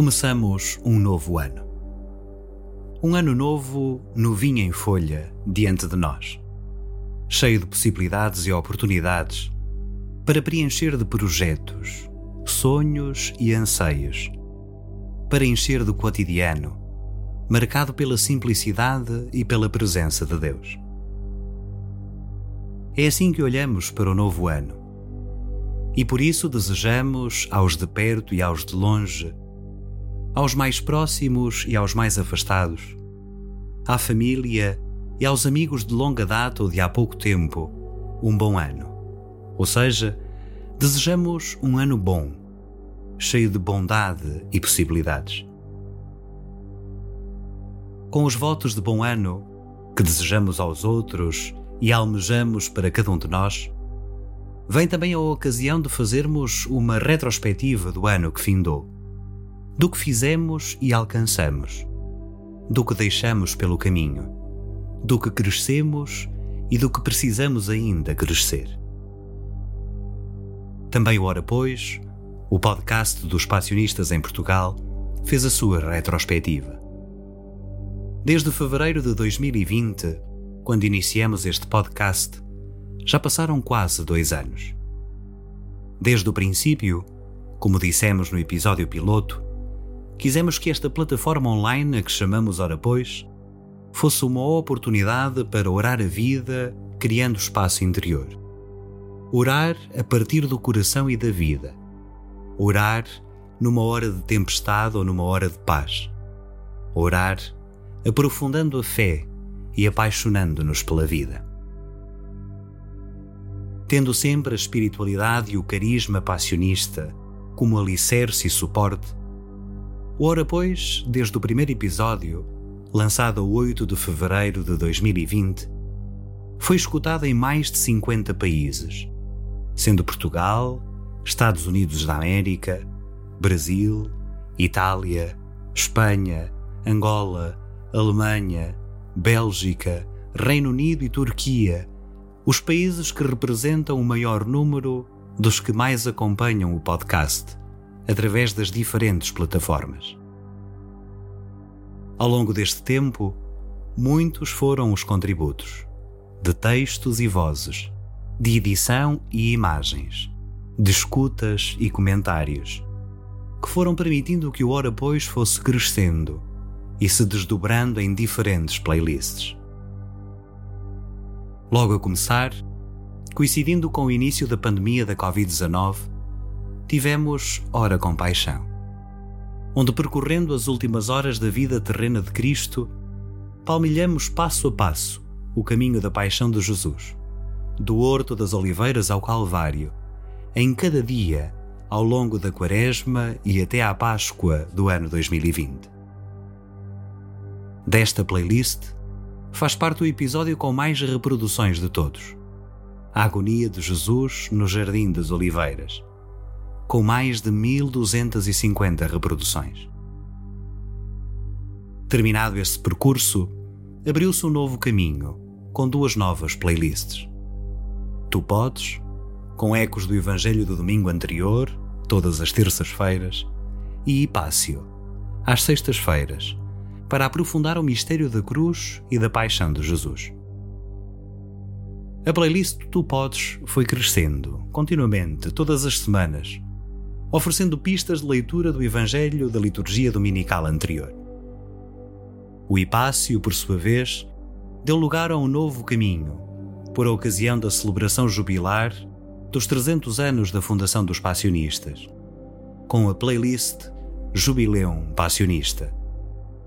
Começamos um novo ano. Um ano novo, novinho em folha, diante de nós. Cheio de possibilidades e oportunidades para preencher de projetos, sonhos e anseios. Para encher do cotidiano, marcado pela simplicidade e pela presença de Deus. É assim que olhamos para o novo ano. E por isso desejamos aos de perto e aos de longe aos mais próximos e aos mais afastados, à família e aos amigos de longa data ou de há pouco tempo, um bom ano. Ou seja, desejamos um ano bom, cheio de bondade e possibilidades. Com os votos de bom ano que desejamos aos outros e almejamos para cada um de nós, vem também a ocasião de fazermos uma retrospectiva do ano que findou do que fizemos e alcançamos, do que deixamos pelo caminho, do que crescemos e do que precisamos ainda crescer. Também o Hora Pois, o podcast dos passionistas em Portugal, fez a sua retrospectiva. Desde fevereiro de 2020, quando iniciamos este podcast, já passaram quase dois anos. Desde o princípio, como dissemos no episódio piloto, quisemos que esta plataforma online a que chamamos Ora Pois fosse uma oportunidade para orar a vida, criando espaço interior. Orar a partir do coração e da vida. Orar numa hora de tempestade ou numa hora de paz. Orar aprofundando a fé e apaixonando-nos pela vida. Tendo sempre a espiritualidade e o carisma passionista como alicerce e suporte, Ora, pois, desde o primeiro episódio, lançado a 8 de fevereiro de 2020, foi escutada em mais de 50 países, sendo Portugal, Estados Unidos da América, Brasil, Itália, Espanha, Angola, Alemanha, Bélgica, Reino Unido e Turquia os países que representam o maior número dos que mais acompanham o podcast através das diferentes plataformas. Ao longo deste tempo, muitos foram os contributos, de textos e vozes, de edição e imagens, de escutas e comentários, que foram permitindo que o Ora Pois fosse crescendo e se desdobrando em diferentes playlists. Logo a começar, coincidindo com o início da pandemia da Covid-19, tivemos Hora com Paixão, onde percorrendo as últimas horas da vida terrena de Cristo, palmilhamos passo a passo o caminho da paixão de Jesus, do Horto das Oliveiras ao Calvário, em cada dia ao longo da Quaresma e até à Páscoa do ano 2020. Desta playlist faz parte o episódio com mais reproduções de todos. A agonia de Jesus no Jardim das Oliveiras com mais de 1250 reproduções. Terminado este percurso, abriu-se um novo caminho, com duas novas playlists. Tu Podes, com ecos do Evangelho do domingo anterior, todas as terças-feiras, e Hipácio, às sextas-feiras, para aprofundar o mistério da cruz e da paixão de Jesus. A playlist Tu Podes foi crescendo, continuamente, todas as semanas, oferecendo pistas de leitura do Evangelho da liturgia dominical anterior. O Hipácio, por sua vez, deu lugar a um novo caminho, por ocasião da celebração jubilar dos 300 anos da fundação dos Passionistas, com a playlist Jubileum Passionista,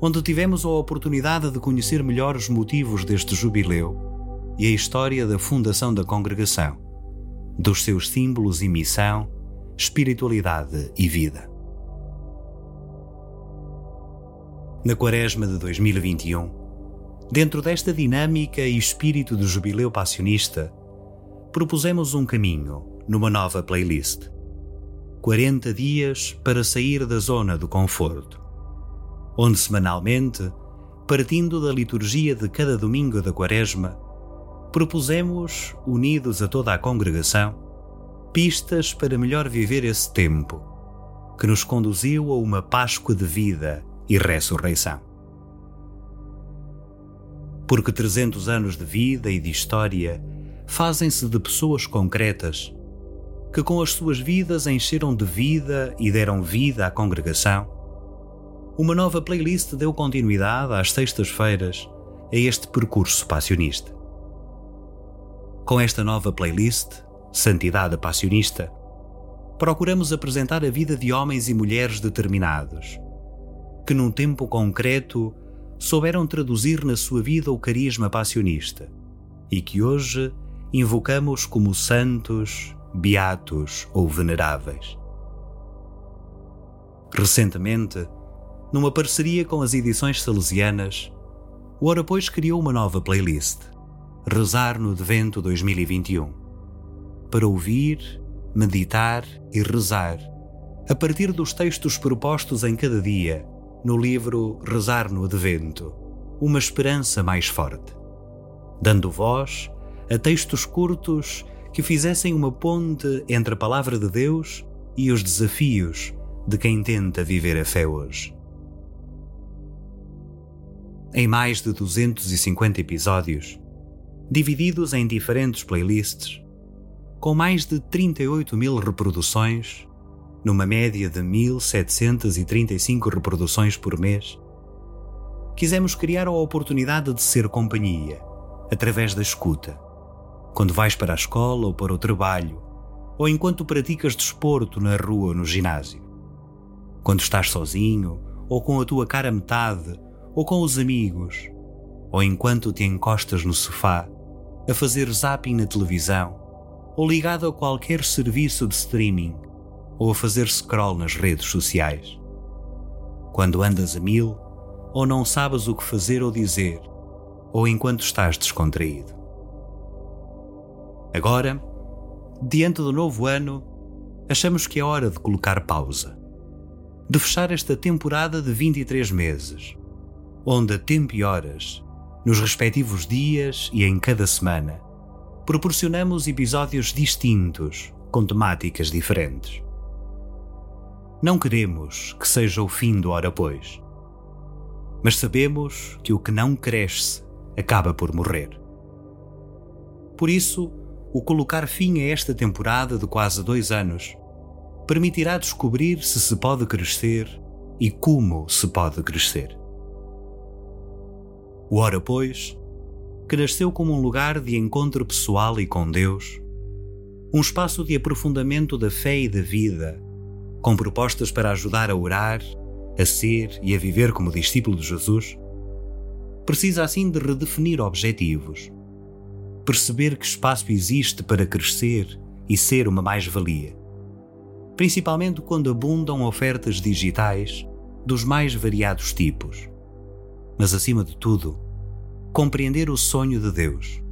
onde tivemos a oportunidade de conhecer melhor os motivos deste jubileu e a história da fundação da congregação, dos seus símbolos e missão espiritualidade e vida. Na Quaresma de 2021, dentro desta dinâmica e espírito do jubileu passionista, propusemos um caminho numa nova playlist. 40 dias para sair da zona do conforto, onde semanalmente, partindo da liturgia de cada domingo da Quaresma, propusemos, unidos a toda a congregação, pistas para melhor viver esse tempo, que nos conduziu a uma Páscoa de vida e ressurreição. Porque 300 anos de vida e de história fazem-se de pessoas concretas que, com as suas vidas, encheram de vida e deram vida à congregação. Uma nova playlist deu continuidade às sextas-feiras a este percurso passionista. Com esta nova playlist, Santidade Passionista, procuramos apresentar a vida de homens e mulheres determinados, que num tempo concreto souberam traduzir na sua vida o carisma passionista e que hoje invocamos como santos, beatos ou veneráveis. Recentemente, numa parceria com as edições salesianas, o Ora Pois criou uma nova playlist, Rezar no Advento 2021, para ouvir meditar e rezar, a partir dos textos propostos em cada dia, no livro Rezar no Advento, uma esperança mais forte, dando voz a textos curtos que fizessem uma ponte entre a palavra de Deus e os desafios de quem tenta viver a fé hoje. Em mais de 250 episódios, divididos em diferentes playlists, com mais de 38 mil reproduções, numa média de 1.735 reproduções por mês, quisemos criar a oportunidade de ser companhia, através da escuta, quando vais para a escola ou para o trabalho, ou enquanto praticas desporto na rua ou no ginásio. Quando estás sozinho, ou com a tua cara metade, ou com os amigos, ou enquanto te encostas no sofá a fazer zapping na televisão ou ligado a qualquer serviço de streaming ou a fazer scroll nas redes sociais. Quando andas a mil ou não sabes o que fazer ou dizer, ou enquanto estás descontraído. Agora, diante do novo ano, achamos que é hora de colocar pausa, de fechar esta temporada de 23 meses, onde a tempo e horas, nos respectivos dias e em cada semana, proporcionamos episódios distintos, com temáticas diferentes. Não queremos que seja o fim do Ora Pois, mas sabemos que o que não cresce acaba por morrer. Por isso, o colocar fim a esta temporada de quase dois anos permitirá descobrir se se pode crescer e como se pode crescer. O Ora Pois que nasceu como um lugar de encontro pessoal e com Deus, um espaço de aprofundamento da fé e da vida, com propostas para ajudar a orar, a ser e a viver como discípulo de Jesus, precisa assim de redefinir objetivos, perceber que espaço existe para crescer e ser uma mais-valia, principalmente quando abundam ofertas digitais dos mais variados tipos. Mas acima de tudo, compreender o sonho de Deus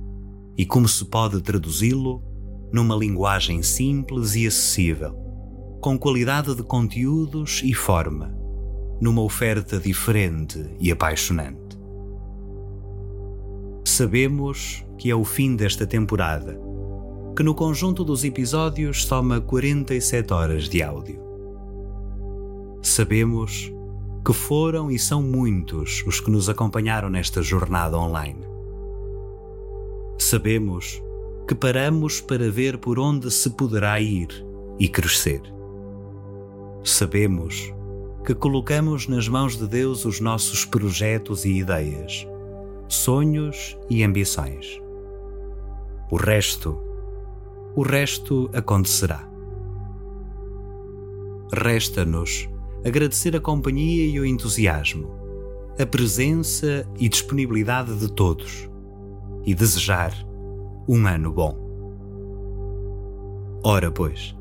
e como se pode traduzi-lo numa linguagem simples e acessível, com qualidade de conteúdos e forma, numa oferta diferente e apaixonante. Sabemos que é o fim desta temporada, que no conjunto dos episódios soma 47 horas de áudio. Sabemos que foram e são muitos os que nos acompanharam nesta jornada online. Sabemos que paramos para ver por onde se poderá ir e crescer. Sabemos que colocamos nas mãos de Deus os nossos projetos e ideias, sonhos e ambições. O resto, o resto acontecerá. Resta-nos agradecer a companhia e o entusiasmo, a presença e disponibilidade de todos e desejar um ano bom. Ora, pois.